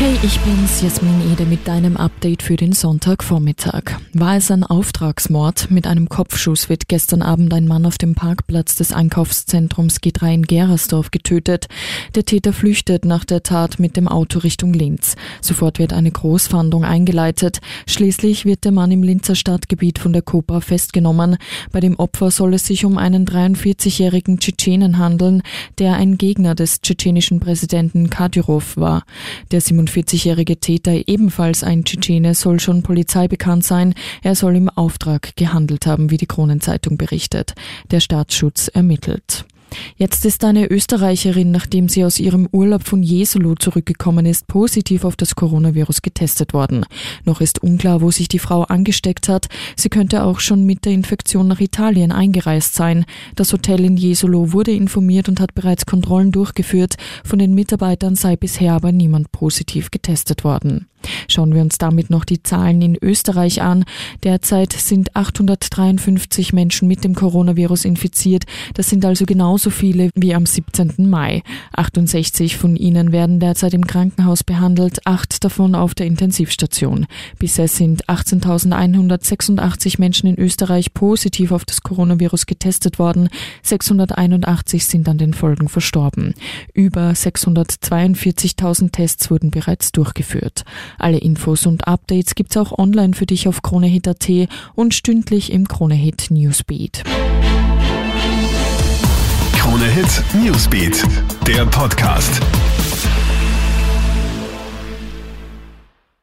Hey, ich bin's, Jasmin Ede mit deinem Update für den Sonntagvormittag. War es ein Auftragsmord? Mit einem Kopfschuss wird gestern Abend ein Mann auf dem Parkplatz des Einkaufszentrums G3 in Gerersdorf getötet. Der Täter flüchtet nach der Tat mit dem Auto Richtung Linz. Sofort wird eine Großfahndung eingeleitet. Schließlich wird der Mann im Linzer Stadtgebiet von der Cobra festgenommen. Bei dem Opfer soll es sich um einen 43-jährigen Tschetschenen handeln, der ein Gegner des tschetschenischen Präsidenten Kadyrov war. Der 47-jährige Täter, ebenfalls ein Tschetschene, soll schon Polizei bekannt sein. Er soll im Auftrag gehandelt haben, wie die Kronenzeitung berichtet. Der Staatsschutz ermittelt. Jetzt ist eine Österreicherin, nachdem sie aus ihrem Urlaub von Jesolo zurückgekommen ist, positiv auf das Coronavirus getestet worden. Noch ist unklar, wo sich die Frau angesteckt hat. Sie könnte auch schon mit der Infektion nach Italien eingereist sein. Das Hotel in Jesolo wurde informiert und hat bereits Kontrollen durchgeführt. Von den Mitarbeitern sei bisher aber niemand positiv getestet worden. Schauen wir uns damit noch die Zahlen in Österreich an. Derzeit sind 853 Menschen mit dem Coronavirus infiziert. Das sind also genauso viele wie am 17. Mai. 68 von ihnen werden derzeit im Krankenhaus behandelt, acht davon auf der Intensivstation. Bisher sind 18.186 Menschen in Österreich positiv auf das Coronavirus getestet worden. 681 sind an den Folgen verstorben. Über 642.000 Tests wurden bereits durchgeführt. Alle Infos und Updates gibt's auch online für dich auf KroneHit.at und stündlich im KroneHit Newsbeat. KroneHit Newsbeat, der Podcast.